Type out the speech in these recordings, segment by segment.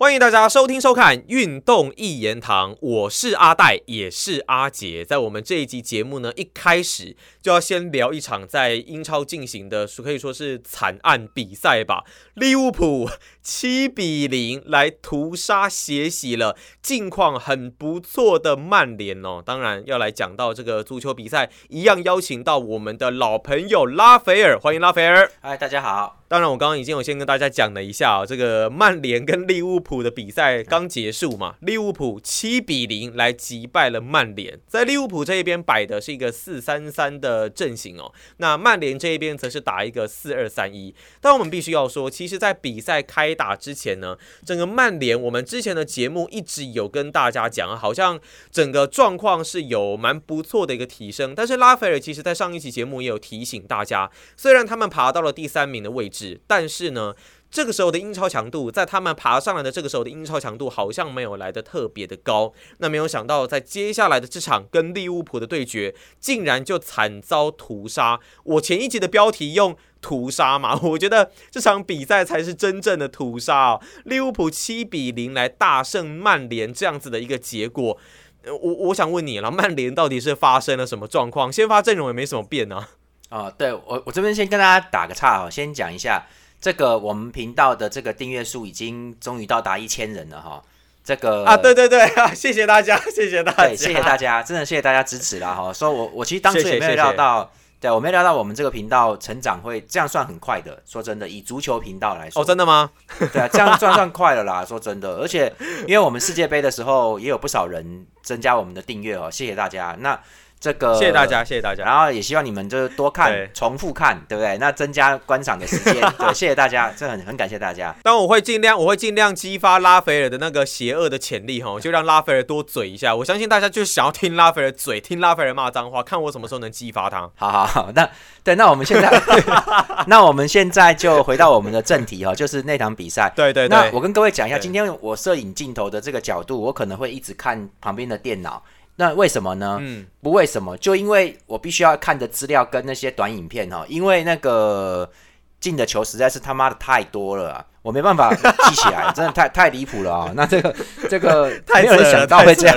欢迎大家收听收看《运动一言堂》，我是阿戴，也是阿杰。在我们这一集节目呢，一开始就要先聊一场在英超进行的，可以说是惨案比赛吧。利物浦七比零来屠杀血洗了近况很不错的曼联哦。当然要来讲到这个足球比赛，一样邀请到我们的老朋友拉斐尔，欢迎拉斐尔。嗨，大家好。当然，我刚刚已经有先跟大家讲了一下啊，这个曼联跟利物浦的比赛刚结束嘛，利物浦七比零来击败了曼联。在利物浦这一边摆的是一个四三三的阵型哦，那曼联这一边则是打一个四二三一。但我们必须要说，其实，在比赛开打之前呢，整个曼联我们之前的节目一直有跟大家讲，好像整个状况是有蛮不错的一个提升。但是拉斐尔其实在上一期节目也有提醒大家，虽然他们爬到了第三名的位置。但是呢，这个时候的英超强度，在他们爬上来的这个时候的英超强度，好像没有来的特别的高。那没有想到，在接下来的这场跟利物浦的对决，竟然就惨遭屠杀。我前一集的标题用“屠杀”嘛，我觉得这场比赛才是真正的屠杀。利物浦七比零来大胜曼联，这样子的一个结果，我我想问你了，曼联到底是发生了什么状况？先发阵容也没什么变呢。哦，对我我这边先跟大家打个岔哈，先讲一下这个我们频道的这个订阅数已经终于到达一千人了哈。这个啊，对对对啊，谢谢大家，谢谢大家，谢谢大家，真的谢谢大家支持啦哈。说我我其实当初也没有料到，对我没料到我们这个频道成长会这样算很快的。说真的，以足球频道来说，哦，真的吗？对啊，这样算算快了啦。说真的，而且因为我们世界杯的时候也有不少人增加我们的订阅哦，谢谢大家。那这个谢谢大家，谢谢大家。然后也希望你们就是多看、重复看，对不对？那增加观赏的时间。对，谢谢大家，这很很感谢大家。但我会尽量，我会尽量激发拉斐尔的那个邪恶的潜力哈，就让拉斐尔多嘴一下。我相信大家就想要听拉斐尔嘴，听拉斐尔骂脏话，看我什么时候能激发他。好好好，那对，那我们现在，那我们现在就回到我们的正题哈，就是那场比赛。对对对。那我跟各位讲一下，今天我摄影镜头的这个角度，我可能会一直看旁边的电脑。那为什么呢？嗯，不为什么，就因为我必须要看的资料跟那些短影片哈，因为那个进的球实在是他妈的太多了，我没办法记起来，真的太太离谱了啊！那这个这个 没有人想到会这样，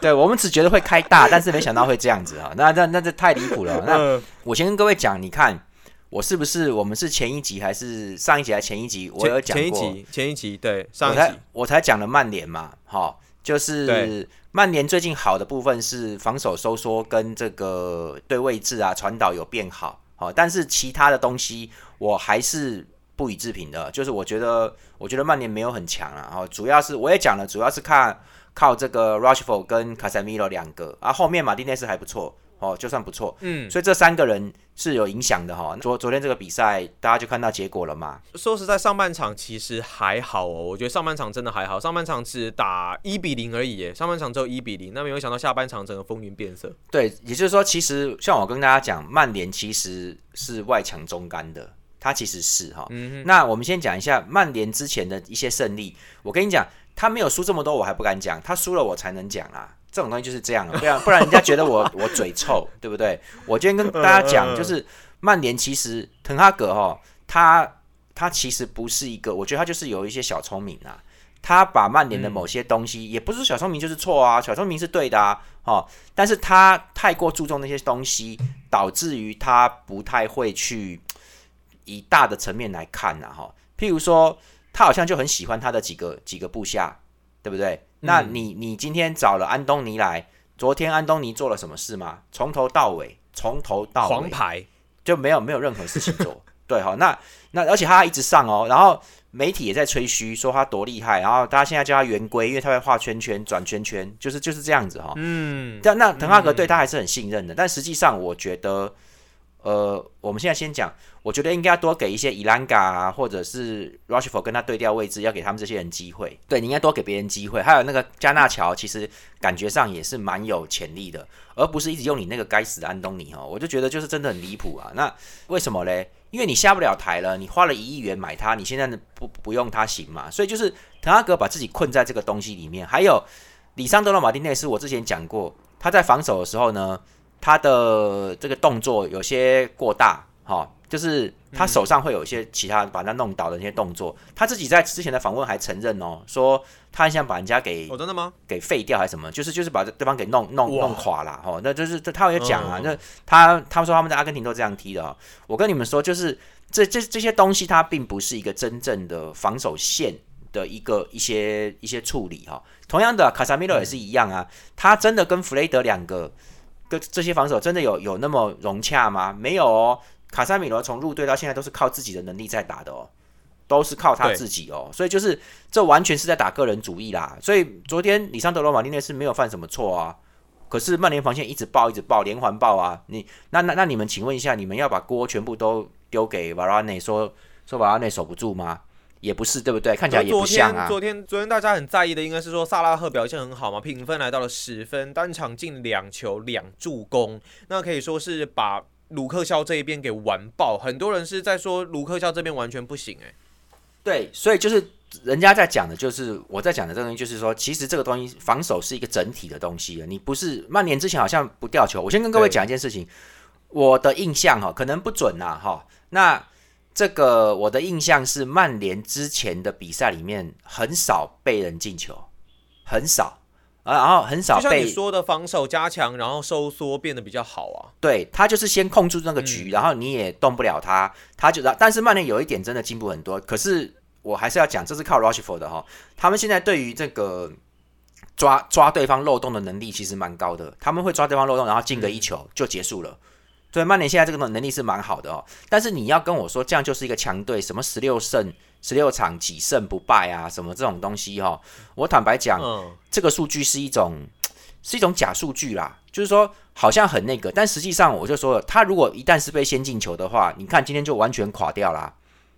对我们只觉得会开大，但是没想到会这样子啊！那那那这太离谱了。那我先跟各位讲，你看我是不是我们是前一集还是上一集还是前一集？我有讲过前一集，前一集对上一集我才讲了曼联嘛，好，就是曼联最近好的部分是防守收缩跟这个对位置啊传导有变好，好，但是其他的东西我还是不予置评的。就是我觉得，我觉得曼联没有很强啊，哦，主要是我也讲了，主要是看靠这个 Rushford 跟卡塞米罗两个，啊，后面马丁内斯还不错。哦，就算不错，嗯，所以这三个人是有影响的哈。昨昨天这个比赛，大家就看到结果了嘛。说实在，上半场其实还好哦，我觉得上半场真的还好，上半场只打一比零而已，耶，上半场只有一比零。那没有想到下半场整个风云变色。对，也就是说，其实像我跟大家讲，曼联其实是外强中干的，他其实是哈。嗯那我们先讲一下曼联之前的一些胜利。我跟你讲，他没有输这么多，我还不敢讲，他输了我才能讲啊。这种东西就是这样，不然不然人家觉得我 我嘴臭，对不对？我今天跟大家讲，就是曼联其实滕哈格哈，他他其实不是一个，我觉得他就是有一些小聪明啊。他把曼联的某些东西，也不是小聪明就是错啊，小聪明是对的啊，哦，但是他太过注重那些东西，导致于他不太会去以大的层面来看呐，哈。譬如说，他好像就很喜欢他的几个几个部下，对不对？那你你今天找了安东尼来，昨天安东尼做了什么事吗？从头到尾，从头到黄牌就没有没有任何事情做。对，哈，那那而且他一直上哦，然后媒体也在吹嘘说他多厉害，然后大家现在叫他圆规，因为他会画圈圈、转圈圈，就是就是这样子哈。嗯，但那滕哈格对他还是很信任的，但实际上我觉得。呃，我们现在先讲，我觉得应该要多给一些伊兰嘎啊，或者是 Rushford 跟他对调位置，要给他们这些人机会。对你应该多给别人机会。还有那个加纳乔，其实感觉上也是蛮有潜力的，而不是一直用你那个该死的安东尼哈。我就觉得就是真的很离谱啊。那为什么嘞？因为你下不了台了，你花了一亿元买他，你现在不不用他行嘛？所以就是滕哈格把自己困在这个东西里面。还有里桑德罗马丁内斯，我之前讲过，他在防守的时候呢。他的这个动作有些过大，哈，就是他手上会有一些其他把他弄倒的那些动作。他自己在之前的访问还承认哦，说他很想把人家给哦真的吗？给废掉还是什么？就是就是把对方给弄弄弄垮了哦。那就是他有讲啊，那他他说他们在阿根廷都这样踢的哦。我跟你们说，就是这这这些东西，它并不是一个真正的防守线的一个一些一些处理哈。同样的，卡萨米罗也是一样啊，他真的跟弗雷德两个跟这些防守真的有有那么融洽吗？没有哦。卡萨米罗从入队到现在都是靠自己的能力在打的哦，都是靠他自己哦，所以就是这完全是在打个人主义啦。所以昨天里桑德罗马丁内是没有犯什么错啊，可是曼联防线一直爆一直爆连环爆啊，你那那那你们请问一下，你们要把锅全部都丢给瓦拉内说说瓦拉内守不住吗？也不是对不对？看起来也不像啊。昨天昨天大家很在意的应该是说萨拉赫表现很好嘛，评分来到了十分，单场进两球两助攻，那可以说是把。卢克肖这一边给完爆，很多人是在说卢克肖这边完全不行哎。对，所以就是人家在讲的，就是我在讲的这个东西，就是说，其实这个东西防守是一个整体的东西啊你不是曼联之前好像不掉球。我先跟各位讲一件事情，我的印象哈，可能不准呐哈。那这个我的印象是曼联之前的比赛里面很少被人进球，很少。啊，然后很少被你说的防守加强，然后收缩变得比较好啊。对他就是先控住那个局，然后你也动不了他，他就但是曼联有一点真的进步很多。可是我还是要讲，这是靠 Rushford 的哈。他们现在对于这个抓抓对方漏洞的能力其实蛮高的，他们会抓对方漏洞，然后进个一球就结束了。所以曼联现在这个能力是蛮好的哦。但是你要跟我说这样就是一个强队，什么十六胜？十六场几胜不败啊，什么这种东西哈？我坦白讲，这个数据是一种是一种假数据啦，就是说好像很那个，但实际上我就说了，他如果一旦是被先进球的话，你看今天就完全垮掉啦，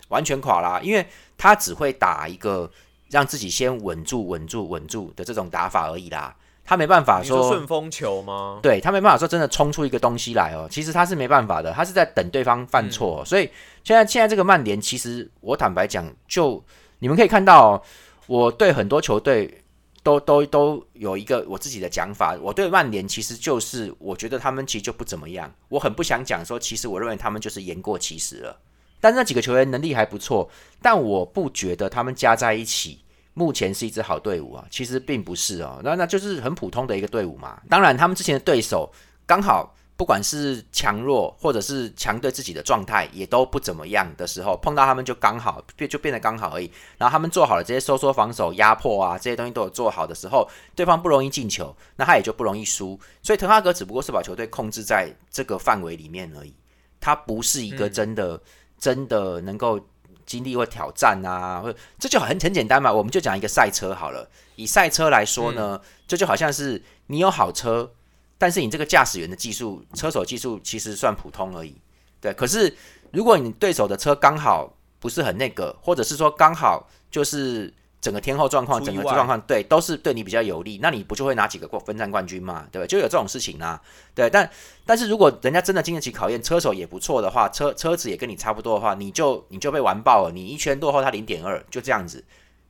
完全垮啦，因为他只会打一个让自己先稳住、稳住、稳住的这种打法而已啦。他没办法说顺风球吗？对他没办法说真的冲出一个东西来哦。其实他是没办法的，他是在等对方犯错。所以现在现在这个曼联，其实我坦白讲，就你们可以看到，我对很多球队都都都有一个我自己的讲法。我对曼联其实就是我觉得他们其实就不怎么样。我很不想讲说，其实我认为他们就是言过其实了。但那几个球员能力还不错，但我不觉得他们加在一起。目前是一支好队伍啊，其实并不是哦，那那就是很普通的一个队伍嘛。当然，他们之前的对手刚好不管是强弱或者是强对自己的状态也都不怎么样的时候，碰到他们就刚好变就变得刚好而已。然后他们做好了这些收缩防守、压迫啊这些东西都有做好的时候，对方不容易进球，那他也就不容易输。所以滕哈格只不过是把球队控制在这个范围里面而已，他不是一个真的真的能够。经历或挑战啊，或这就很很简单嘛。我们就讲一个赛车好了。以赛车来说呢，这就好像是你有好车，但是你这个驾驶员的技术、车手技术其实算普通而已。对，可是如果你对手的车刚好不是很那个，或者是说刚好就是。整个天后状况，整个状况对都是对你比较有利，那你不就会拿几个过分站冠军嘛？对吧？就有这种事情啊。对，但但是如果人家真的经得起考验，车手也不错的话，车车子也跟你差不多的话，你就你就被完爆了。你一圈落后他零点二，就这样子。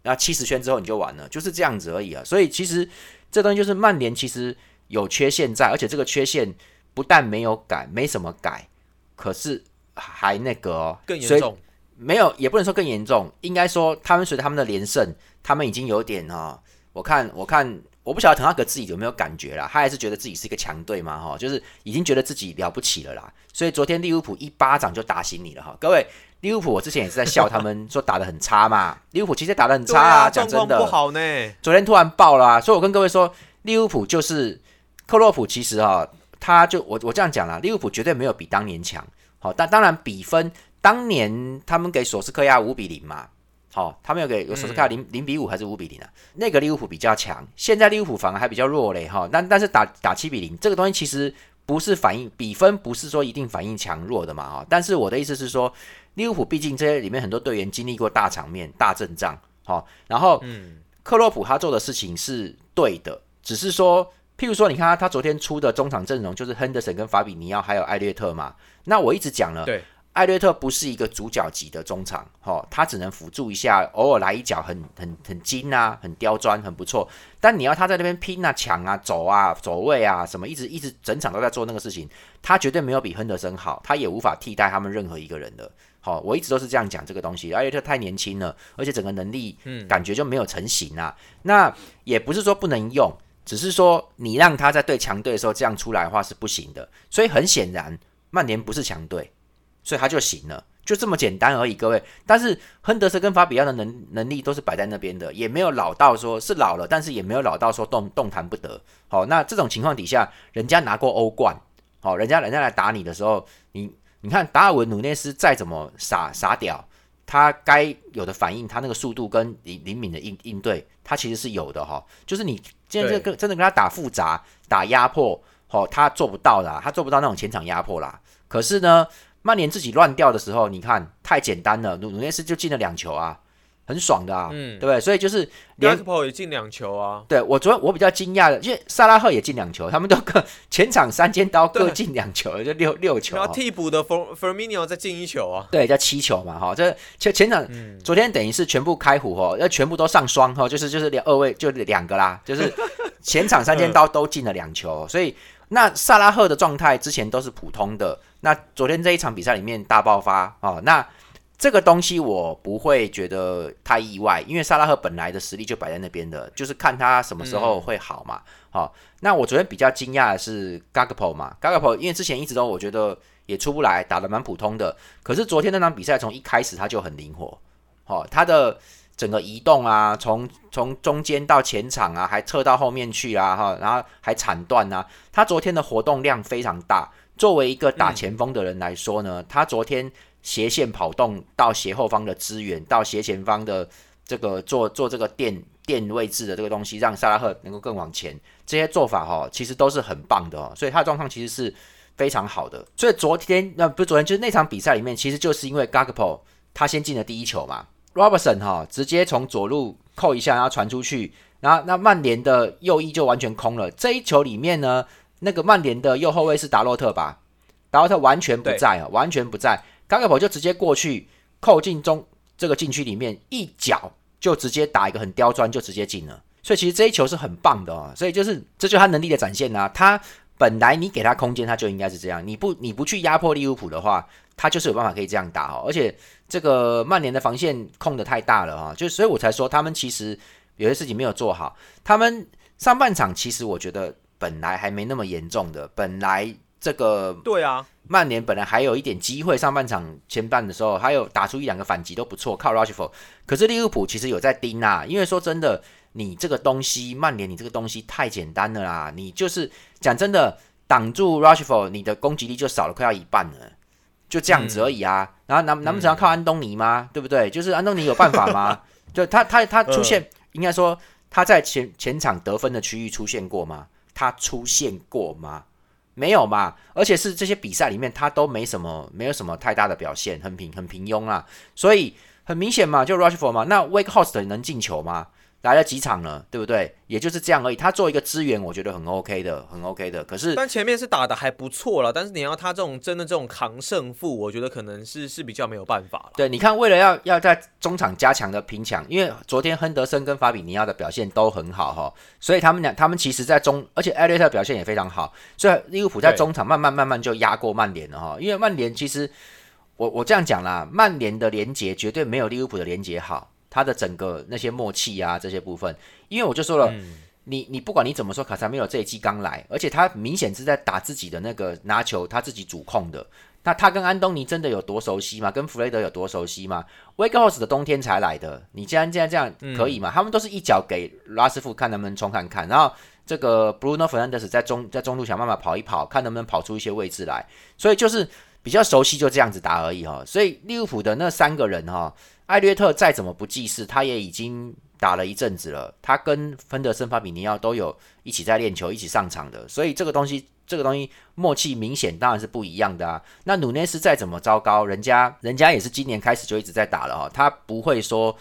然后七十圈之后你就完了，就是这样子而已啊。所以其实这东西就是曼联其实有缺陷在，而且这个缺陷不但没有改，没什么改，可是还那个更严重。没有，也不能说更严重，应该说他们随着他们的连胜，他们已经有点哈，我看我看我不晓得滕哈格自己有没有感觉啦，他还是觉得自己是一个强队嘛哈，就是已经觉得自己了不起了啦，所以昨天利物浦一巴掌就打醒你了哈，各位利物浦我之前也是在笑他们说打的很差嘛，利物浦其实打的很差啊，讲真的。不好呢，昨天突然爆了，所以我跟各位说利物浦就是克洛普，其实哈他就我我这样讲啦，利物浦绝对没有比当年强，好，但当然比分。当年他们给索斯克亚五比零嘛，好，他们有给索斯克亚零零比五还是五比零啊？那个利物浦比较强，现在利物浦反而还比较弱嘞，哈。但但是打打七比零这个东西其实不是反映比分，不是说一定反映强弱的嘛，哈。但是我的意思是说，利物浦毕竟这些里面很多队员经历过大场面、大阵仗，好，然后克洛普他做的事情是对的，只是说，譬如说，你看他他昨天出的中场阵容就是亨德森跟法比尼奥还有艾略特嘛，那我一直讲了，对。艾略特不是一个主角级的中场，哦，他只能辅助一下，偶尔来一脚很很很精啊，很刁钻，很不错。但你要他在那边拼啊、抢啊、走啊、走位啊，什么一直一直整场都在做那个事情，他绝对没有比亨德森好，他也无法替代他们任何一个人的。好，我一直都是这样讲这个东西。艾略特太年轻了，而且整个能力，嗯，感觉就没有成型啊。那也不是说不能用，只是说你让他在对强队的时候这样出来的话是不行的。所以很显然，曼联不是强队。所以他就行了，就这么简单而已，各位。但是亨德森跟法比奥的能能力都是摆在那边的，也没有老到说是老了，但是也没有老到说动动弹不得。好，那这种情况底下，人家拿过欧冠，好，人家人家来打你的时候，你你看达尔文努内斯再怎么傻傻屌，他该有的反应，他那个速度跟灵灵敏的应应对，他其实是有的哈。就是你现在这个真的跟他打复杂、打压迫，好，他做不到啦，他做不到那种前场压迫啦。可是呢？曼联自己乱掉的时候，你看太简单了，努努涅斯就进了两球啊，很爽的啊，嗯，对不对？所以就是连普也进两球啊。对我昨天我比较惊讶的，因为萨拉赫也进两球，他们都各前场三尖刀各进两球，就六六球。然后替补的 Fer Ferminio 再进一球啊，对，叫七球嘛，哈，这前前场昨天等于是全部开胡哦，要全部都上双哈，就是就是两二位就两个啦，就是前场三尖刀都进了两球，所以。那萨拉赫的状态之前都是普通的，那昨天这一场比赛里面大爆发啊！那这个东西我不会觉得太意外，因为萨拉赫本来的实力就摆在那边的，就是看他什么时候会好嘛。好，那我昨天比较惊讶的是 Gagpo 嘛，Gagpo 因为之前一直都我觉得也出不来，打的蛮普通的，可是昨天那场比赛从一开始他就很灵活，好，他的。整个移动啊，从从中间到前场啊，还撤到后面去啊，哈，然后还铲断啊。他昨天的活动量非常大。作为一个打前锋的人来说呢，他昨天斜线跑动到斜后方的支援，到斜前方的这个做做这个垫垫位置的这个东西，让萨拉赫能够更往前。这些做法哈，其实都是很棒的哦。所以他的状况其实是非常好的。所以昨天那不是昨天，就是那场比赛里面，其实就是因为 Gagpo 他先进了第一球嘛。Robertson 哈，直接从左路扣一下，然后传出去，然后那曼联的右翼就完全空了。这一球里面呢，那个曼联的右后卫是达洛特吧？达洛特完全不在啊，完全不在。刚克普就直接过去扣进中这个禁区里面，一脚就直接打一个很刁钻，就直接进了。所以其实这一球是很棒的哦，所以就是这就是他能力的展现呐。他本来你给他空间，他就应该是这样。你不你不去压迫利物浦的话，他就是有办法可以这样打哦，而且。这个曼联的防线控的太大了啊，就所以我才说他们其实有些事情没有做好。他们上半场其实我觉得本来还没那么严重的，本来这个对啊，曼联本来还有一点机会，上半场前半的时候还有打出一两个反击都不错，靠 Rushford。可是利物浦其实有在盯啊，因为说真的，你这个东西曼联你这个东西太简单了啦，你就是讲真的挡住 Rushford 你的攻击力就少了快要一半了。就这样子而已啊，然后难难不成要靠安东尼吗？对不对？就是安东尼有办法吗？就他他他出现，应该说他在前前场得分的区域出现过吗？他出现过吗？没有嘛。而且是这些比赛里面他都没什么没有什么太大的表现，很平很平庸啊。所以很明显嘛，就 Rushford 嘛，那 Wake House 能进球吗？来了几场了，对不对？也就是这样而已。他做一个支援，我觉得很 OK 的，很 OK 的。可是，但前面是打的还不错了。但是你要他这种真的这种扛胜负，我觉得可能是是比较没有办法了。对，你看，为了要要在中场加强的拼抢，因为昨天亨德森跟法比尼奥的表现都很好哈，所以他们俩他们其实在中，而且艾略特表现也非常好，所以利物浦在中场慢慢慢慢就压过曼联了哈。因为曼联其实，我我这样讲啦，曼联的连接绝对没有利物浦的连接好。他的整个那些默契啊，这些部分，因为我就说了，你你不管你怎么说，卡萨米尔这一季刚来，而且他明显是在打自己的那个拿球，他自己主控的。那他跟安东尼真的有多熟悉吗？跟弗雷德有多熟悉吗？威格豪斯的冬天才来的，你既然既然这样可以吗？他们都是一脚给拉师傅看能不能冲看看，然后这个 Bruno Fernandes 在中在中路想办法跑一跑，看能不能跑出一些位置来，所以就是比较熟悉，就这样子打而已哈。所以利物浦的那三个人哈。艾略特再怎么不济事，他也已经打了一阵子了。他跟芬德森、法比尼奥都有一起在练球、一起上场的，所以这个东西，这个东西默契明显当然是不一样的啊。那努内斯再怎么糟糕，人家人家也是今年开始就一直在打了哈，他不会说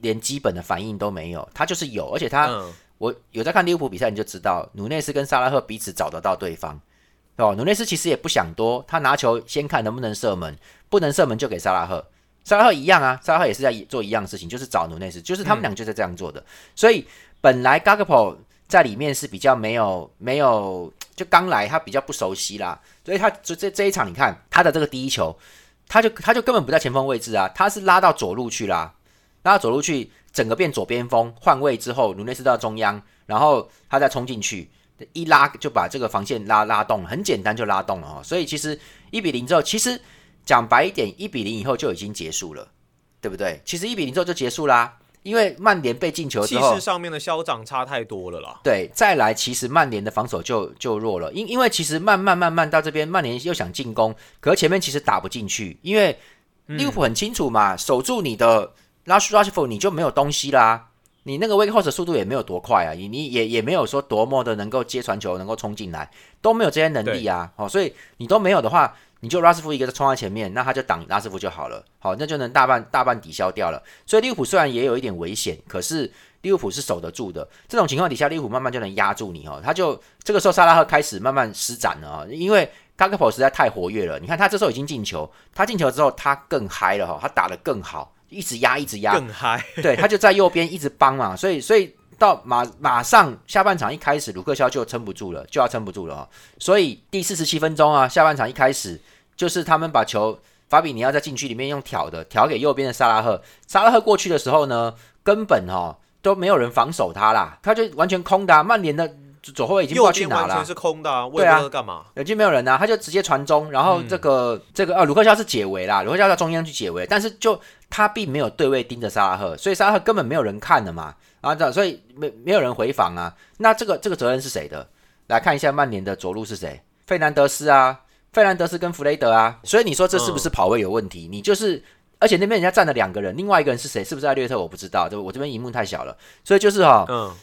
连基本的反应都没有，他就是有，而且他我有在看利物浦比赛，你就知道努内斯跟萨拉赫彼此找得到对方。哦，努内斯其实也不想多，他拿球先看能不能射门，不能射门就给萨拉赫。萨拉赫一样啊，萨拉赫也是在做一样的事情，就是找努内斯，就是他们俩就是这样做的。所以本来 Gakpo 在里面是比较没有没有，就刚来他比较不熟悉啦，所以他就这这一场你看他的这个第一球，他就他就根本不在前锋位置啊，他是拉到左路去啦，拉到左路去，整个变左边锋换位之后，努内斯到中央，然后他再冲进去。一拉就把这个防线拉拉动，很简单就拉动了哈。所以其实一比零之后，其实讲白一点，一比零以后就已经结束了，对不对？其实一比零之后就结束啦，因为曼联被进球之后，气势上面的嚣张差太多了啦。对，再来其实曼联的防守就就弱了，因因为其实慢慢慢慢到这边，曼联又想进攻，可是前面其实打不进去，因为利物浦很清楚嘛，守住你的拉什拉什福，你就没有东西啦。你那个 wake horse 速度也没有多快啊，你你也也没有说多么的能够接传球，能够冲进来，都没有这些能力啊。哦，所以你都没有的话，你就拉斯福一个冲在前面，那他就挡拉斯福就好了。好，那就能大半大半抵消掉了。所以利物浦虽然也有一点危险，可是利物浦是守得住的。这种情况底下，利物浦慢慢就能压住你哦。他就这个时候，萨拉赫开始慢慢施展了啊，因为卡克普实在太活跃了。你看他这时候已经进球，他进球之后他更嗨了哈，他打得更好。一直压，一直压，更嗨。对他就在右边一直帮嘛，所以所以到马马上下半场一开始，鲁克肖就撑不住了，就要撑不住了哦。所以第四十七分钟啊，下半场一开始就是他们把球法比尼奥在禁区里面用挑的挑给右边的萨拉赫，萨拉赫过去的时候呢，根本哈都没有人防守他啦，他就完全空的。曼联的。左后卫已经过去拿了，完全是空的啊！对啊，干嘛？已经没有人啊，他就直接传中，然后这个这个呃，鲁克肖是解围啦，鲁克肖在中央去解围，但是就他并没有对位盯着萨拉赫，所以萨拉赫根本没有人看的嘛啊，这所以没没有人回防啊。那这个这个责任是谁的？来看一下曼联的左路是谁？费南德斯啊，费南德斯跟弗雷德啊。所以你说这是不是跑位有问题？你就是，而且那边人家站了两个人，另外一个人是谁？是不是在略特？我不知道，这我这边荧幕太小了，所以就是哈，嗯。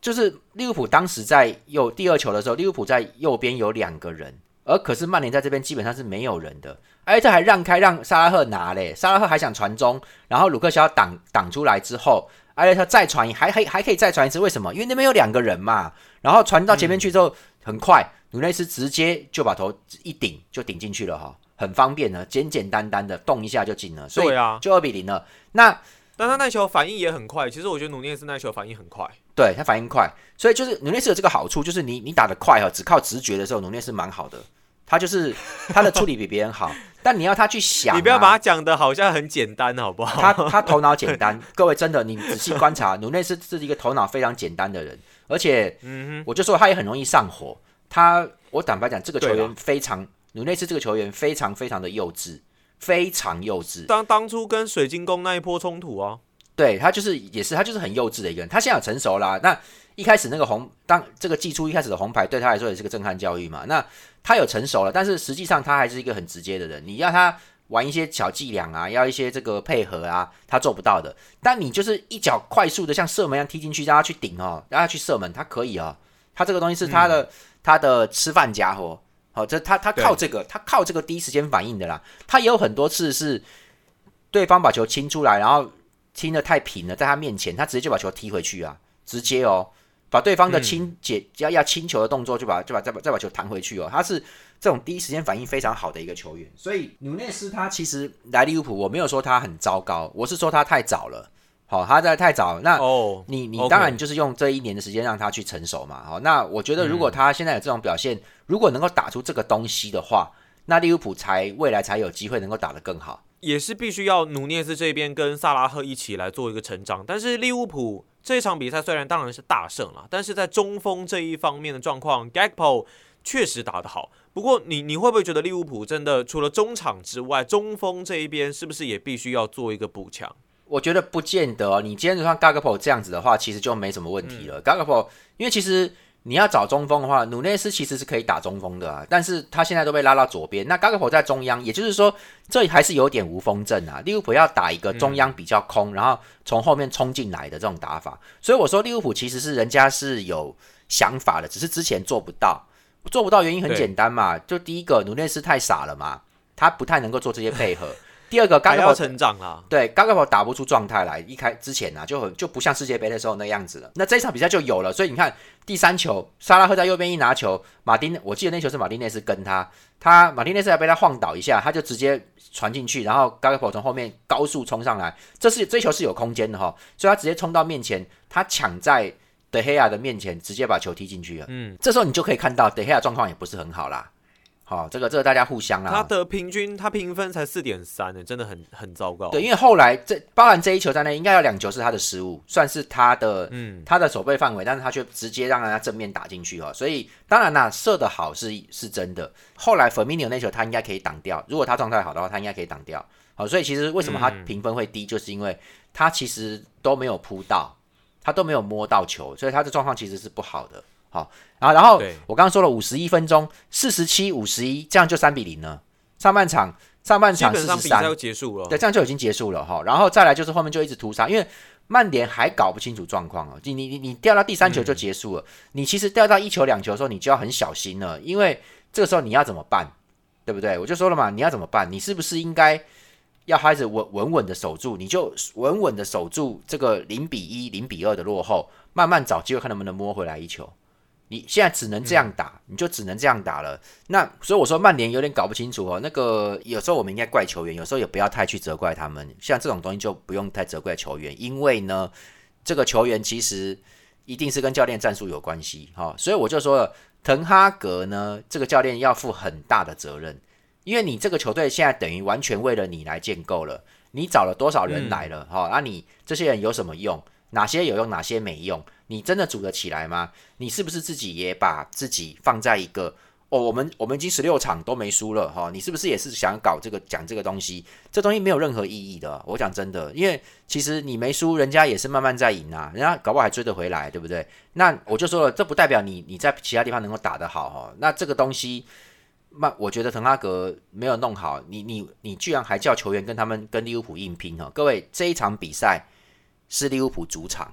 就是利物浦当时在右第二球的时候，利物浦在右边有两个人，而可是曼联在这边基本上是没有人的。埃特还让开让萨拉赫拿嘞，萨拉赫还想传中，然后鲁克肖挡挡出来之后，埃雷特再传一还还还可以再传一次，为什么？因为那边有两个人嘛。然后传到前面去之后，很快努内斯直接就把头一顶就顶进去了哈，很方便呢，简简单单的动一下就进了，所以就二比零了。那但他那球反应也很快，其实我觉得努涅斯那球反应很快，对他反应快，所以就是努涅斯有这个好处，就是你你打的快哈，只靠直觉的时候，努涅斯蛮好的，他就是 他的处理比别人好，但你要他去想，你不要把他讲的好像很简单，好不好？他他头脑简单，各位真的，你仔细观察，努内斯是一个头脑非常简单的人，而且，嗯哼，我就说他也很容易上火，他我坦白讲，这个球员非常努内斯这个球员非常非常的幼稚。非常幼稚。当当初跟水晶宫那一波冲突啊，对他就是也是他就是很幼稚的一个人。他现在成熟啦。那一开始那个红，当这个寄出一开始的红牌，对他来说也是个震撼教育嘛。那他有成熟了，但是实际上他还是一个很直接的人。你要他玩一些小伎俩啊，要一些这个配合啊，他做不到的。但你就是一脚快速的像射门一样踢进去，让他去顶哦，让他去射门，他可以哦。他这个东西是他的他的吃饭家伙。哦，这他他靠这个，他靠这个第一时间反应的啦。他也有很多次是对方把球清出来，然后清的太平了，在他面前，他直接就把球踢回去啊，直接哦，把对方的清解要要清球的动作，就把就把再把再把球弹回去哦。他是这种第一时间反应非常好的一个球员。所以纽内斯他其实来利物浦，我没有说他很糟糕，我是说他太早了。好，他在太早，那你你当然你就是用这一年的时间让他去成熟嘛。好，那我觉得如果他现在有这种表现，如果能够打出这个东西的话，那利物浦才未来才有机会能够打得更好。也是必须要努涅斯这边跟萨拉赫一起来做一个成长。但是利物浦这场比赛虽然当然是大胜了，但是在中锋这一方面的状况，Gakpo 确实打得好。不过你你会不会觉得利物浦真的除了中场之外，中锋这一边是不是也必须要做一个补强？我觉得不见得，你今天就像 Gagpo 这样子的话，其实就没什么问题了。Gagpo，因为其实你要找中锋的话，努内斯其实是可以打中锋的啊，但是他现在都被拉到左边，那 Gagpo 在中央，也就是说这还是有点无锋阵啊。利物浦要打一个中央比较空，然后从后面冲进来的这种打法，所以我说利物浦其实是人家是有想法的，只是之前做不到，做不到原因很简单嘛，就第一个努内斯太傻了嘛，他不太能够做这些配合。第二个，刚要成长了。对，刚刚打不出状态来，一开之前呢，就很就不像世界杯的时候那样子了。那这一场比赛就有了，所以你看第三球，沙拉赫在右边一拿球，马丁，我记得那球是马丁内斯跟他，他马丁内斯还被他晃倒一下，他就直接传进去，然后高克普从后面高速冲上来，这是这球是有空间的哈，所以他直接冲到面前，他抢在德黑亚的面前，直接把球踢进去了。嗯，这时候你就可以看到德黑亚状况也不是很好啦。好，这个这个大家互相啊。他的平均他评分才四点三呢，真的很很糟糕。对，因为后来这包含这一球在内，应该有两球是他的失误，算是他的嗯他的守备范围，但是他却直接让人家正面打进去哦。所以当然啦，射的好是是真的。后来 f e r m i n o 那球他应该可以挡掉，如果他状态好的话，他应该可以挡掉。好，所以其实为什么他评分会低，就是因为他其实都没有扑到，他都没有摸到球，所以他的状况其实是不好的。好，然后然后我刚刚说了五十一分钟，四十七五十一，这样就三比零了。上半场上半场四十三就结束了，对，这样就已经结束了哈。然后再来就是后面就一直屠杀，因为曼联还搞不清楚状况哦。你你你你掉到第三球就结束了，你其实掉到一球两球的时候，你就要很小心了，因为这个时候你要怎么办，对不对？我就说了嘛，你要怎么办？你是不是应该要开始稳稳稳的守住？你就稳稳的守住这个零比一、零比二的落后，慢慢找机会看能不能摸回来一球。你现在只能这样打，你就只能这样打了。那所以我说曼联有点搞不清楚哦。那个有时候我们应该怪球员，有时候也不要太去责怪他们。像这种东西就不用太责怪球员，因为呢，这个球员其实一定是跟教练战术有关系哈。所以我就说了，滕哈格呢，这个教练要负很大的责任，因为你这个球队现在等于完全为了你来建构了。你找了多少人来了哈？那你这些人有什么用？哪些有用，哪些没用？你真的组得起来吗？你是不是自己也把自己放在一个哦？我们我们已经十六场都没输了哈，你是不是也是想搞这个讲这个东西？这东西没有任何意义的。我讲真的，因为其实你没输，人家也是慢慢在赢啊，人家搞不好还追得回来，对不对？那我就说了，这不代表你你在其他地方能够打得好哈。那这个东西，那我觉得滕哈格没有弄好，你你你居然还叫球员跟他们跟利物浦硬拼哈？各位，这一场比赛是利物浦主场。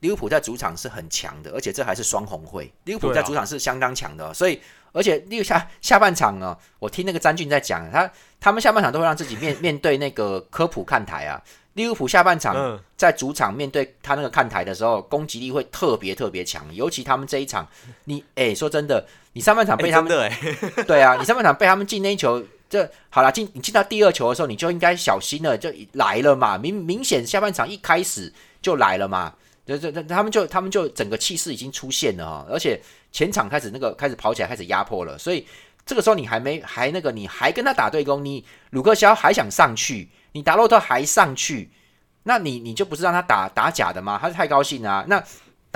利物浦在主场是很强的，而且这还是双红会。利物浦在主场是相当强的，所以而且利物下下半场呢，我听那个詹俊在讲，他他们下半场都会让自己面 面对那个科普看台啊。利物浦下半场在主场面对他那个看台的时候，攻击力会特别特别强，尤其他们这一场，你哎说真的，你上半场被他们 对啊，你上半场被他们进那一球，这好了，进你进到第二球的时候，你就应该小心了，就来了嘛，明明显下半场一开始就来了嘛。这这这，他们就他们就整个气势已经出现了哈，而且前场开始那个开始跑起来，开始压迫了，所以这个时候你还没还那个，你还跟他打对攻，你鲁克肖还想上去，你达洛特还上去，那你你就不是让他打打假的吗？他是太高兴啊！那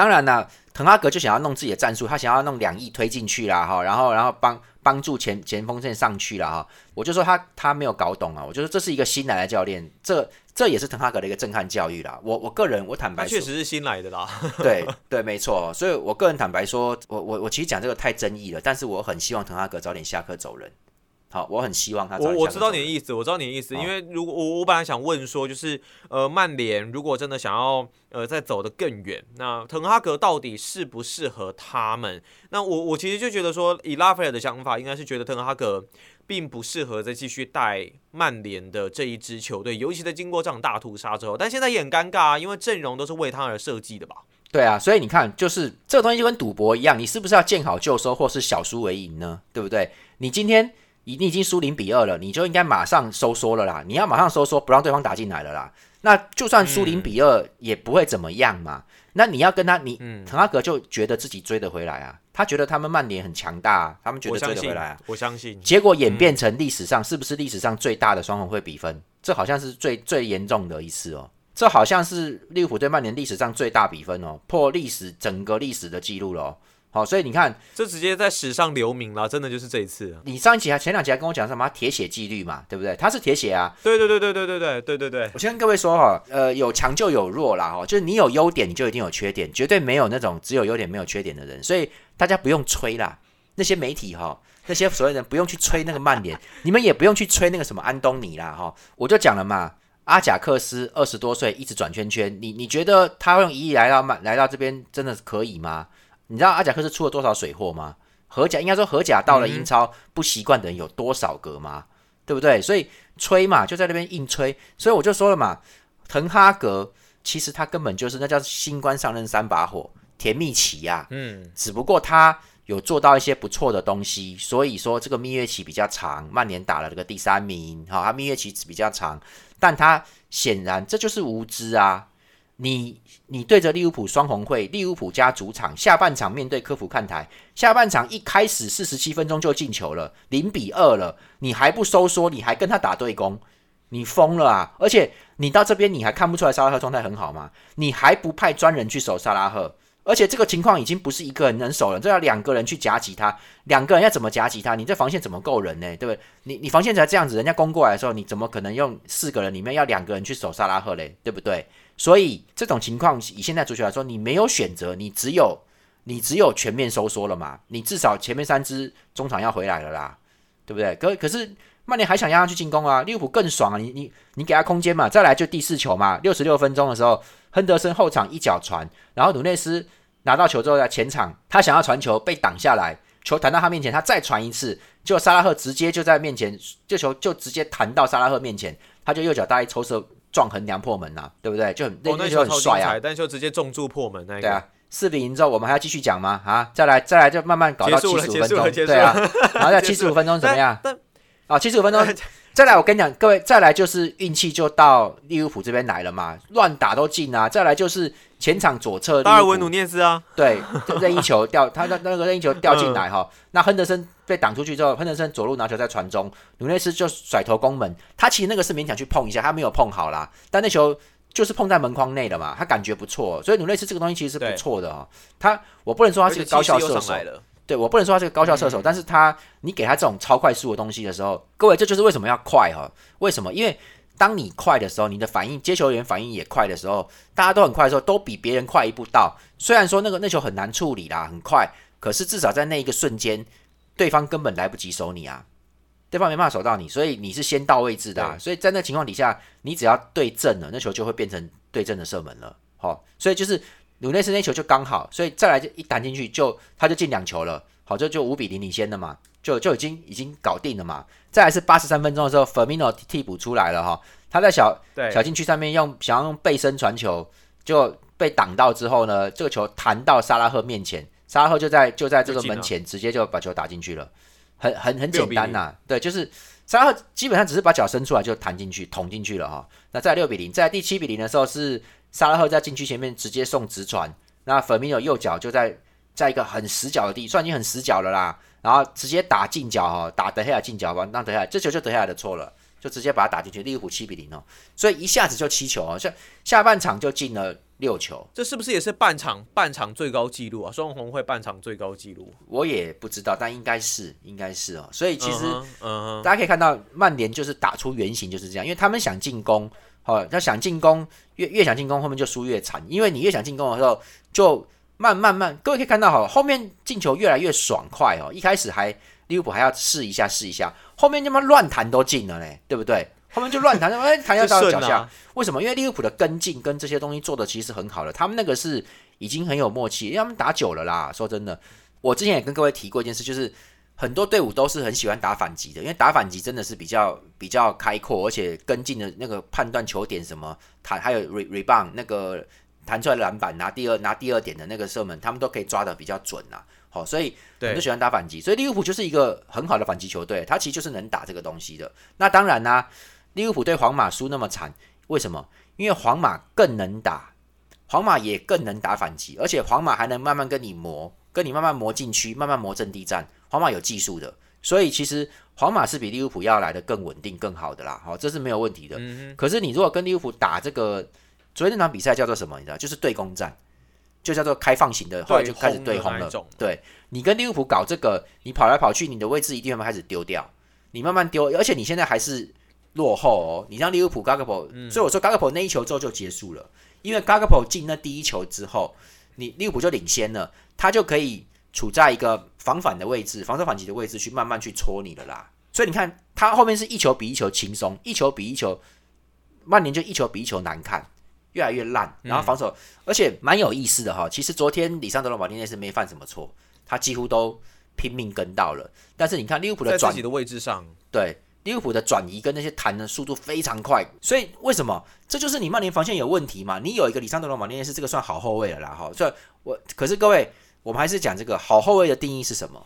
当然了，滕哈格就想要弄自己的战术，他想要弄两翼推进去啦哈，然后然后帮帮助前前锋线上去了哈，我就说他他没有搞懂啊，我就说这是一个新来的教练，这。这也是滕哈格的一个震撼教育啦。我我个人我坦白说，确实是新来的啦。对 对，没错。所以我个人坦白说，我我我其实讲这个太争议了。但是我很希望滕哈格早点下课走人。好，我很希望他。我我知道你的意思，我知道你的意思。因为如果我我本来想问说，就是呃，曼联如果真的想要呃再走得更远，那滕哈格到底适不适合他们？那我我其实就觉得说，以拉斐尔的想法，应该是觉得滕哈格。并不适合再继续带曼联的这一支球队，尤其在经过这场大屠杀之后。但现在也很尴尬啊，因为阵容都是为他而设计的吧？对啊，所以你看，就是这个东西就跟赌博一样，你是不是要见好就收，或是小输为赢呢？对不对？你今天你你已经输零比二了，你就应该马上收缩了啦，你要马上收缩，不让对方打进来了啦。那就算输零比二，也不会怎么样嘛。那你要跟他，你滕哈格就觉得自己追得回来啊？他觉得他们曼联很强大，啊他们觉得追得回来啊？我相信。结果演变成历史上是不是历史上最大的双红会比分？这好像是最最严重的一次哦。这好像是利物浦对曼联历史上最大比分哦，破历史整个历史的记录了。好，所以你看，这直接在史上留名了，真的就是这一次。你上一集还前两集还跟我讲什么铁血纪律嘛，对不对？他是铁血啊。对对对对对对对对对对。我先跟各位说哈，呃，有强就有弱啦哈，就是你有优点，你就一定有缺点，绝对没有那种只有优点没有缺点的人。所以大家不用吹啦，那些媒体哈，那些所有人不用去吹那个曼联，你们也不用去吹那个什么安东尼啦哈。我就讲了嘛，阿贾克斯二十多岁一直转圈圈，你你觉得他用一亿来到曼来到这边真的是可以吗？你知道阿贾克斯出了多少水货吗？荷甲应该说荷甲到了英超不习惯的人有多少个吗？对对不对？所以吹嘛，就在那边硬吹。所以我就说了嘛，滕哈格其实他根本就是那叫新官上任三把火，甜蜜期呀。嗯，只不过他有做到一些不错的东西，所以说这个蜜月期比较长。曼联打了这个第三名，好，他蜜月期比较长，但他显然这就是无知啊。你你对着利物浦双红会，利物浦加主场下半场面对科普看台，下半场一开始四十七分钟就进球了，零比二了，你还不收缩，你还跟他打对攻，你疯了啊！而且你到这边你还看不出来沙拉赫状态很好吗？你还不派专人去守沙拉赫，而且这个情况已经不是一个人能守了，这要两个人去夹击他，两个人要怎么夹击他？你这防线怎么够人呢？对不对？你你防线才这样子，人家攻过来的时候，你怎么可能用四个人里面要两个人去守沙拉赫嘞？对不对？所以这种情况，以现在足球来说，你没有选择，你只有你只有全面收缩了嘛？你至少前面三支中场要回来了啦，对不对？可可是曼联还想压上去进攻啊，利物浦更爽啊！你你你给他空间嘛，再来就第四球嘛，六十六分钟的时候，亨德森后场一脚传，然后努内斯拿到球之后在前场，他想要传球被挡下来，球弹到他面前，他再传一次，就沙拉赫直接就在面前，这球就直接弹到沙拉赫面前，他就右脚大力抽射。撞横梁破门呐，对不对？就很那球很帅啊，但就直接重柱破门那个。对啊，四比零之后，我们还要继续讲吗？啊，再来再来，就慢慢搞到七十五分钟，对啊，然后在七十五分钟怎么样？啊，七十五分钟。再来，我跟你讲，各位，再来就是运气就到利物浦这边来了嘛，乱打都进啊。再来就是前场左侧，达尔文努涅斯啊，对，任意球掉，他那那个任意球掉进来哈。那亨德森被挡出去之后，亨德森左路拿球在传中，努涅斯就甩头攻门。他其实那个是勉强去碰一下，他没有碰好啦，但那球就是碰在门框内的嘛，他感觉不错，所以努内斯这个东西其实是不错的哦。他我不能说他是个高效射手。对我不能说他是个高效射手，但是他你给他这种超快速的东西的时候，各位这就是为什么要快哈？为什么？因为当你快的时候，你的反应接球员反应也快的时候，大家都很快的时候，都比别人快一步到。虽然说那个那球很难处理啦，很快，可是至少在那一个瞬间，对方根本来不及守你啊，对方没办法守到你，所以你是先到位置的。所以在那情况底下，你只要对正了，那球就会变成对正的射门了。好，所以就是。鲁内斯那球就刚好，所以再来就一弹进去，就他就进两球了，好，这就五比零领先了嘛，就就已经已经搞定了嘛。再来是八十三分钟的时候，Firmino 替补出来了哈，他在小小禁区上面用想要用背身传球，就被挡到之后呢，这个球弹到沙拉赫面前，沙拉赫就在就在这个门前直接就把球打进去了，很很很简单呐，对，就是沙拉赫基本上只是把脚伸出来就弹进去捅进去了哈。那在六比零，在第七比零的时候是。沙拉赫在禁区前面直接送直传，那粉米诺右脚就在在一个很死角的地，算已经很死角了啦，然后直接打进角哈，打德黑亚进角吧，让德黑亚这球就德黑亚的错了，就直接把它打进去，利物浦七比零哦，所以一下子就七球哦，下下半场就进了六球，这是不是也是半场半场最高纪录啊？双红会半场最高纪录，我也不知道，但应该是应该是哦，所以其实嗯，大家可以看到曼联就是打出原形就是这样，因为他们想进攻。好，他想进攻，越越想进攻，后面就输越惨。因为你越想进攻的时候，就慢慢慢，各位可以看到，哈，后面进球越来越爽快哦。一开始还利物浦还要试一下试一下，后面他妈乱弹都进了嘞，对不对？后面就乱弹，哎，弹要到脚下。为什么？因为利物浦的跟进跟这些东西做的其实很好了，他们那个是已经很有默契，因为他们打久了啦。说真的，我之前也跟各位提过一件事，就是。很多队伍都是很喜欢打反击的，因为打反击真的是比较比较开阔，而且跟进的那个判断球点什么弹，还有 re rebound 那个弹出来的篮板拿第二拿第二点的那个射门，他们都可以抓的比较准呐。好，所以很多喜欢打反击，所以利物浦就是一个很好的反击球队，他其实就是能打这个东西的。那当然啦，利物浦对皇马输那么惨，为什么？因为皇马更能打，皇马也更能打反击，而且皇马还能慢慢跟你磨，跟你慢慢磨禁区，慢慢磨阵地战。皇马有技术的，所以其实皇马是比利物浦要来的更稳定、更好的啦。好，这是没有问题的。可是你如果跟利物浦打这个，昨天那场比赛叫做什么？你知道，就是对攻战，就叫做开放型的，后来就开始对轰了。对你跟利物浦搞这个，你跑来跑去，你的位置一定会开始丢掉。你慢慢丢，而且你现在还是落后哦。你让利物浦 g a g p o 所以我说 g a g p o 那一球之后就结束了，因为 g a g p o 进那第一球之后，你利物浦就领先了，他就可以。处在一个防反的位置，防守反击的位置去慢慢去戳你了啦。所以你看，他后面是一球比一球轻松，一球比一球，曼联就一球比一球难看，越来越烂。然后防守，而且蛮有意思的哈。其实昨天里桑德罗马丁内斯没犯什么错，他几乎都拼命跟到了。但是你看利物浦的在自己的位置上，对利物浦的转移跟那些弹的速度非常快，所以为什么？这就是你曼联防线有问题嘛？你有一个里桑德罗马内斯，这个算好后卫了啦，哈。所以我可是各位，我们还是讲这个好后卫的定义是什么？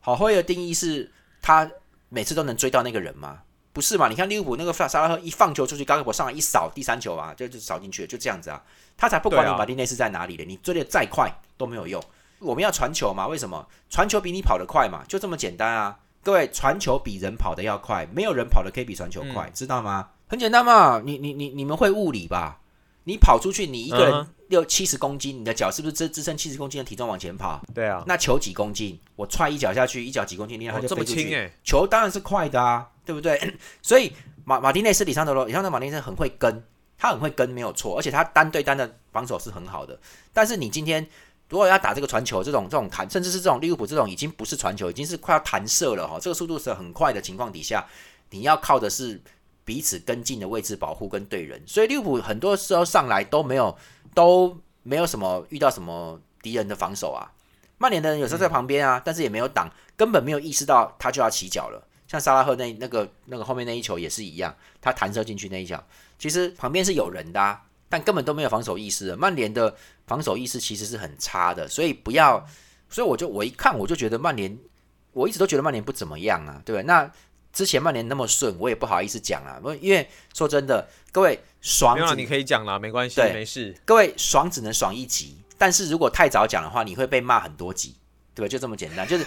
好后卫的定义是他每次都能追到那个人吗？不是嘛？你看利物浦那个萨拉赫一放球出去，高克博上来一扫，第三球啊，就就扫进去了，就这样子啊。他才不管你马丁内斯在哪里的，你追的再快都没有用。我们要传球嘛？为什么？传球比你跑得快嘛？就这么简单啊！各位，传球比人跑的要快，没有人跑的可以比传球快，知道吗？很简单嘛，你你你你们会物理吧？你跑出去，你一个人六七十公斤，你的脚是不是支支撑七十公斤的体重往前跑？对啊。那球几公斤？我踹一脚下去，一脚几公斤，你它就飞出去。球当然是快的啊，对不对？所以马马丁内斯、里桑德罗、里桑德马丁内斯很会跟，他很会跟，没有错，而且他单对单的防守是很好的。但是你今天。如果要打这个传球，这种这种弹，甚至是这种利物浦这种已经不是传球，已经是快要弹射了哈，这个速度是很快的情况底下，你要靠的是彼此跟进的位置保护跟对人，所以利物浦很多时候上来都没有都没有什么遇到什么敌人的防守啊，曼联的人有时候在旁边啊，但是也没有挡，根本没有意识到他就要起脚了，像萨拉赫那那个那个后面那一球也是一样，他弹射进去那一脚，其实旁边是有人的啊。但根本都没有防守意识，曼联的防守意识其实是很差的，所以不要，所以我就我一看我就觉得曼联，我一直都觉得曼联不怎么样啊，对不对？那之前曼联那么顺，我也不好意思讲啊，因为 说真的，各位爽，你可以讲了，没关系，没事。各位爽只能爽一集，但是如果太早讲的话，你会被骂很多集，对吧？就这么简单，就是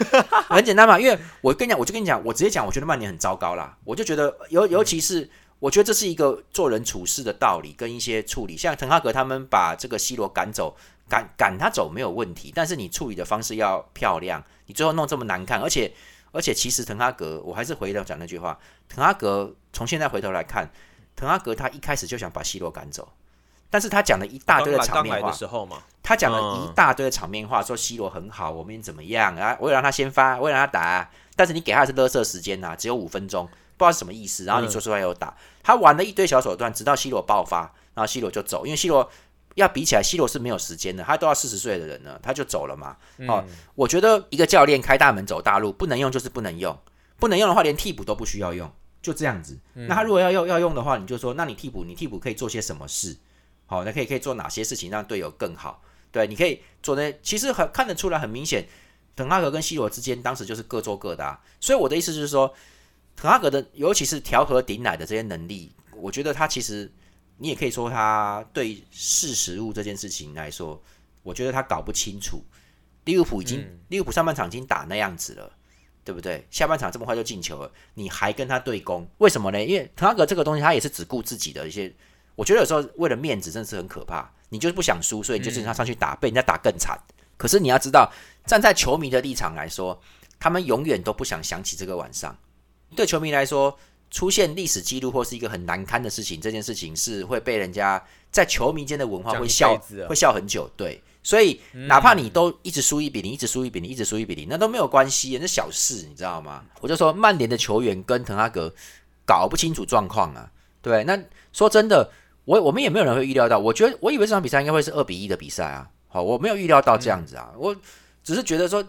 很简单嘛。因为我跟你讲，我就跟你讲，我直接讲，我觉得曼联很糟糕啦，我就觉得尤尤其是。我觉得这是一个做人处事的道理跟一些处理，像滕哈格他们把这个 C 罗赶走，赶赶他走没有问题，但是你处理的方式要漂亮，你最后弄这么难看，而且 而且其实滕哈格，我还是回头讲那句话，滕哈格从现在回头来看，滕哈格他一开始就想把 C 罗赶走，但是他讲了一大堆的场面话，他讲了一大堆的场面话，说 C 罗很好，我们怎么样啊？我也让他先发，我也让他打，但是你给他的是勒色时间呐，只有五分钟。不知道是什么意思，然后你说出来又打，他玩了一堆小手段，直到 C 罗爆发，然后 C 罗就走，因为 C 罗要比起来，C 罗是没有时间的，他都要四十岁的人了，他就走了嘛。哦，我觉得一个教练开大门走大路，不能用就是不能用，不能用的话连替补都不需要用，就这样子。那他如果要用要用的话，你就说，那你替补，你替补可以做些什么事？好，那可以可以做哪些事情让队友更好？对，你可以做的，其实很看得出来，很明显，滕哈格跟 C 罗之间当时就是各做各的。所以我的意思就是说。滕哈格的，尤其是调和顶奶的这些能力，我觉得他其实，你也可以说他对视食物这件事情来说，我觉得他搞不清楚。利物浦已经，利物浦上半场已经打那样子了，对不对？下半场这么快就进球了，你还跟他对攻，为什么呢？因为滕哈格这个东西，他也是只顾自己的一些，我觉得有时候为了面子，真的是很可怕。你就是不想输，所以就是他上去打，被人家打更惨。可是你要知道，站在球迷的立场来说，他们永远都不想想起这个晚上。对球迷来说，出现历史记录或是一个很难堪的事情，这件事情是会被人家在球迷间的文化会笑，会笑很久。对，所以哪怕你都一直输一比零，一直输一比零，一直输一比零，那都没有关系，那小事，你知道吗？我就说曼联的球员跟滕哈格搞不清楚状况啊。对，那说真的，我我们也没有人会预料到。我觉得我以为这场比赛应该会是二比一的比赛啊。好，我没有预料到这样子啊。我只是觉得说。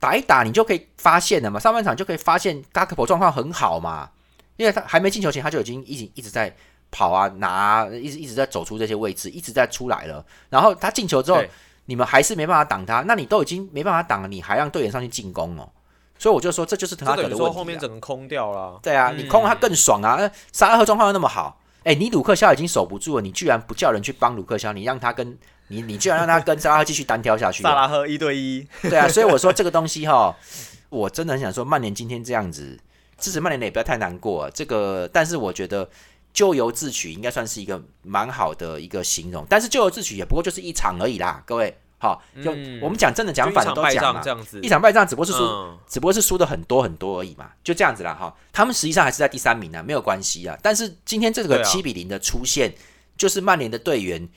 打一打，你就可以发现了嘛。上半场就可以发现，嘎克普状况很好嘛，因为他还没进球前，他就已经一直一直在跑啊，拿，一直一直在走出这些位置，一直在出来了。然后他进球之后，你们还是没办法挡他，那你都已经没办法挡了，你还让队员上去进攻哦。所以我就说，这就是滕哈格的问题。后面整个空掉了。对啊，你空他更爽啊。萨拉赫状况又那么好，哎，你鲁克肖已经守不住了，你居然不叫人去帮鲁克肖，你让他跟。你你居然让他跟萨拉赫继续单挑下去？萨拉赫一对一，对啊，所以我说这个东西哈，我真的很想说，曼联今天这样子，支持曼联的也不要太难过。这个，但是我觉得咎由自取应该算是一个蛮好的一个形容。但是咎由自取也不过就是一场而已啦，各位。好，就我们讲真的讲反的都讲嘛，一场败仗只不过是输，只不过是输的很多很多而已嘛，就这样子啦哈。他们实际上还是在第三名呢，没有关系啊。但是今天这个七比零的出现，就是曼联的队员。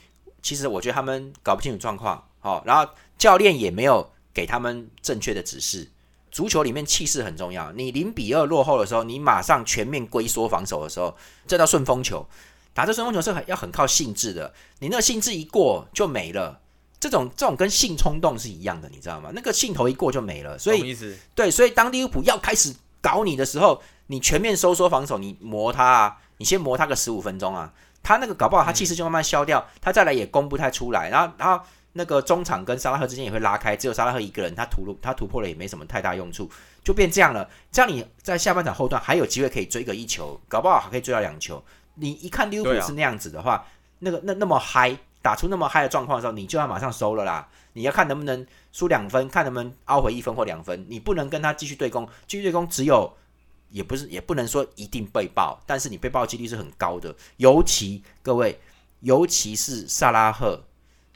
其实我觉得他们搞不清楚状况，好，然后教练也没有给他们正确的指示。足球里面气势很重要，你零比二落后的时候，你马上全面龟缩防守的时候，这叫顺风球。打这顺风球是很要很靠兴致的，你那个兴致一过就没了。这种这种跟性冲动是一样的，你知道吗？那个兴头一过就没了。所以对，所以当利物浦要开始搞你的时候，你全面收缩防守，你磨他啊，你先磨他个十五分钟啊，他那个搞不好他气势就慢慢消掉，他再来也攻不太出来，然后然后那个中场跟沙拉赫之间也会拉开，只有沙拉赫一个人，他突入他突破了也没什么太大用处，就变这样了。这样你在下半场后段还有机会可以追个一球，搞不好还可以追到两球。你一看利物浦是那样子的话，那个那那么嗨，打出那么嗨的状况的时候，你就要马上收了啦。你要看能不能输两分，看能不能凹回一分或两分。你不能跟他继续对攻，继续对攻只有也不是也不能说一定被爆，但是你被爆几率是很高的。尤其各位，尤其是萨拉赫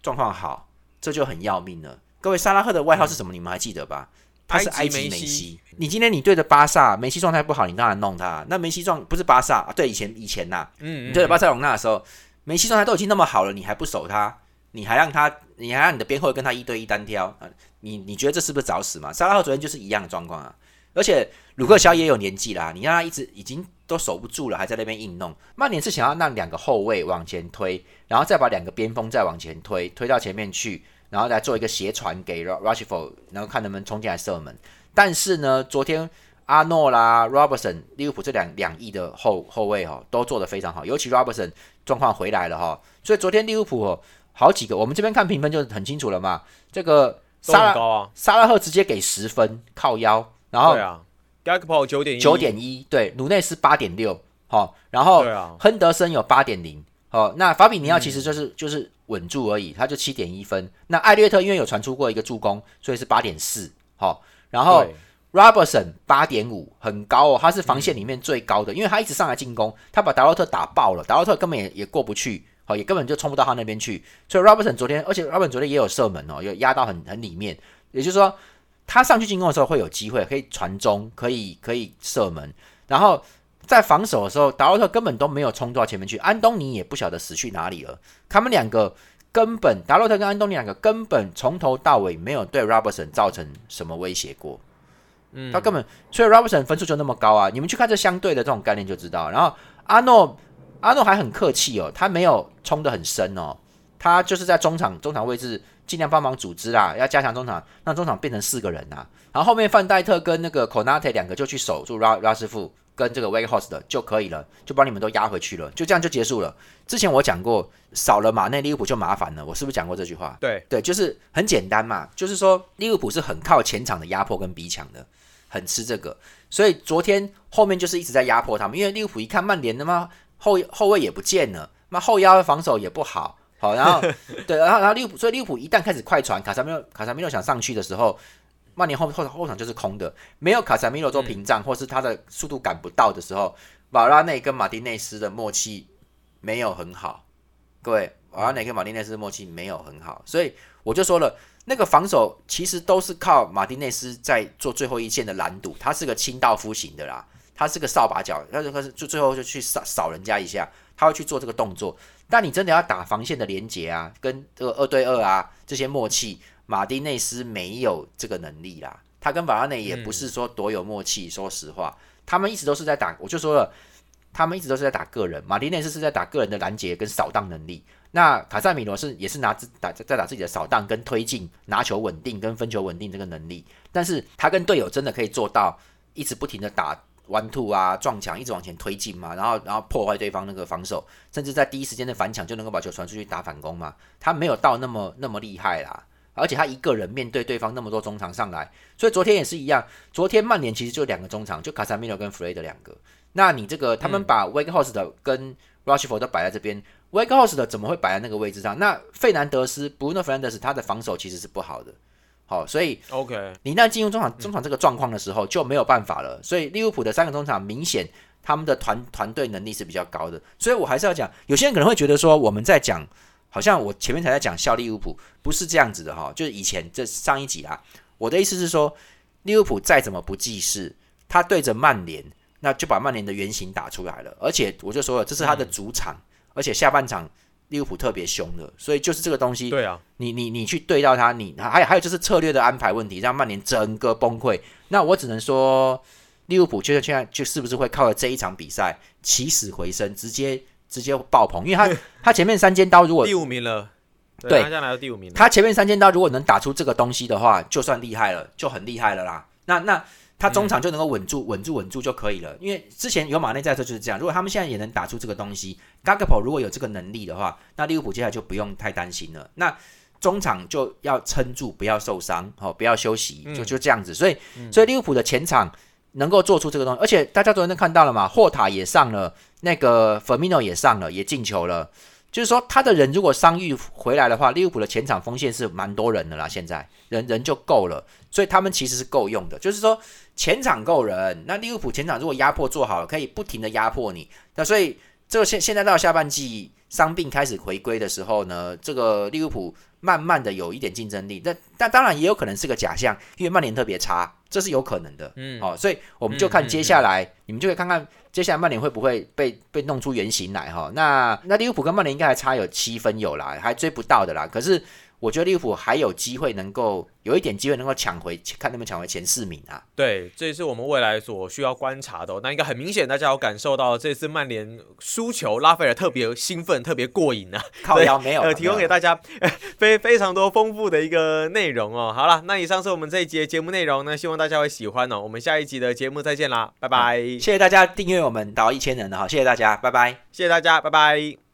状况好，这就很要命了。各位，萨拉赫的外号是什么？你们还记得吧？他是埃及梅西。你今天你对着巴萨，梅西状态不好，你当然弄他。那梅西状不是巴萨啊，对以前以前呐，嗯，你对着巴塞隆纳的时候，梅西状态都已经那么好了，你还不守他，你还让他，你还让你的边后卫跟他一对一单挑啊？你你觉得这是不是找死嘛？萨拉赫昨天就是一样的状况啊，而且鲁克肖也有年纪啦，你让他一直已经都守不住了，还在那边硬弄。曼联是想要让两个后卫往前推，然后再把两个边锋再往前推，推到前面去。然后再做一个斜传给 Rushford，然后看能不能冲进来射门。但是呢，昨天阿诺啦、Robertson、利物浦这两两亿的后后卫哦，都做得非常好。尤其 Robertson 状况回来了哈，所以昨天利物浦哦好几个，我们这边看评分就很清楚了嘛。这个沙拉沙拉赫直接给十分，靠腰。然后对啊 g a k p o 九点九点一，对，鲁内斯八点六，好，然后亨德森有八点零，好，那法比尼奥其实就是就是。稳住而已，他就七点一分。那艾略特因为有传出过一个助攻，所以是八点四。好，然后 Robertson 八点五，很高哦，他是防线里面最高的，因为他一直上来进攻，他把达洛特打爆了，达洛特根本也也过不去，好，也根本就冲不到他那边去。所以 Robertson 昨天，而且 Robertson 昨天也有射门哦，有压到很很里面，也就是说他上去进攻的时候会有机会，可以传中，可以可以射门，然后。在防守的时候，达洛特根本都没有冲到前面去，安东尼也不晓得死去哪里了。他们两个根本，达洛特跟安东尼两个根本从头到尾没有对 Robertson 造成什么威胁过。嗯，他根本，所以 Robertson 分数就那么高啊！你们去看这相对的这种概念就知道。然后阿诺，阿诺还很客气哦，他没有冲得很深哦，他就是在中场中场位置尽量帮忙组织啦，要加强中场，让中场变成四个人呐。然后后面范戴特跟那个 Konate 两个就去守住拉拉师傅。跟这个 Wake House 的就可以了，就把你们都压回去了，就这样就结束了。之前我讲过，少了马内利物浦就麻烦了，我是不是讲过这句话？对对，就是很简单嘛，就是说利物浦是很靠前场的压迫跟逼抢的，很吃这个。所以昨天后面就是一直在压迫他们，因为利物浦一看曼联的嘛，后后卫也不见了，那后腰的防守也不好，好，然后 对，然后然后利物浦，所以利物浦一旦开始快传，卡萨米诺卡萨米诺想上去的时候。曼联后后后场就是空的，没有卡萨米罗做屏障，或是他的速度赶不到的时候，瓦拉内跟马丁内斯的默契没有很好。各位，瓦拉内跟马丁内斯的默契没有很好，所以我就说了，那个防守其实都是靠马丁内斯在做最后一线的拦堵，他是个清道夫型的啦，他是个扫把脚，他就开始就最后就去扫扫人家一下，他会去做这个动作。但你真的要打防线的连接啊，跟这个二对二啊这些默契。马丁内斯没有这个能力啦，他跟瓦拉内也不是说多有默契。说实话，他们一直都是在打，我就说了，他们一直都是在打个人。马丁内斯是在打个人的拦截跟扫荡能力，那卡塞米罗是也是拿自打在打自己的扫荡跟推进、拿球稳定跟分球稳定这个能力。但是他跟队友真的可以做到一直不停的打 one two 啊撞墙，一直往前推进嘛，然后然后破坏对方那个防守，甚至在第一时间的反抢就能够把球传出去打反攻嘛。他没有到那么那么厉害啦。而且他一个人面对对方那么多中场上来，所以昨天也是一样。昨天曼联其实就两个中场，就卡萨米罗跟弗雷德两个。那你这个他们把 Wake House 的跟 Rushford 都摆在这边，Wake House 的怎么会摆在那个位置上？那费南德斯 Bruno Fernandes 他的防守其实是不好的。好，所以 OK，你那进入中场中场这个状况的时候就没有办法了。所以利物浦的三个中场明显他们的团团队能力是比较高的。所以我还是要讲，有些人可能会觉得说我们在讲。好像我前面才在讲效利物浦，不是这样子的哈，就是以前这上一集啊，我的意思是说，利物浦再怎么不济事，他对着曼联，那就把曼联的原型打出来了，而且我就说了，这是他的主场，而且下半场利物浦特别凶的，所以就是这个东西，对啊，你你你去对到他，你还有还有就是策略的安排问题，让曼联整个崩溃，那我只能说，利物浦就是现在就是不是会靠着这一场比赛起死回生，直接。直接爆棚，因为他 他前面三尖刀如果第五名了，对，他现在来到第五名。他前面三尖刀如果能打出这个东西的话，就算厉害了，就很厉害了啦。那那他中场就能够稳住、稳住、稳住就可以了。因为之前有马内在的时候就是这样。如果他们现在也能打出这个东西 g a g p o 如果有这个能力的话，那利物浦接下来就不用太担心了。那中场就要撑住，不要受伤，好，不要休息，就就这样子。所以，所以利物浦的前场能够做出这个东西，而且大家昨天都看到了嘛，霍塔也上了，那个 Firmino 也上了，也进球了。就是说，他的人如果伤愈回来的话，利物浦的前场锋线是蛮多人的啦，现在人人就够了，所以他们其实是够用的。就是说，前场够人，那利物浦前场如果压迫做好了，可以不停的压迫你。那所以，这个现现在到下半季伤病开始回归的时候呢，这个利物浦。慢慢的有一点竞争力，那但当然也有可能是个假象，因为曼联特别差，这是有可能的。嗯，好，所以我们就看接下来，你们就可以看看接下来曼联会不会被被弄出原形来哈。那那利物浦跟曼联应该还差有七分有啦，还追不到的啦。可是。我觉得利物浦还有机会能够有一点机会能够抢回，看能不能抢回前四名啊？对，这也是我们未来所需要观察的。那应该很明显，大家有感受到这次曼联输球，拉斐尔特别兴奋，特别过瘾啊！靠腰没有，呃，提供给大家非非常多丰富的一个内容哦。好了，那以上是我们这一集的节目内容呢，希望大家会喜欢哦。我们下一集的节目再见啦，拜拜！谢谢大家订阅我们到一千人了哈，谢谢大家，拜拜！谢谢大家，拜拜！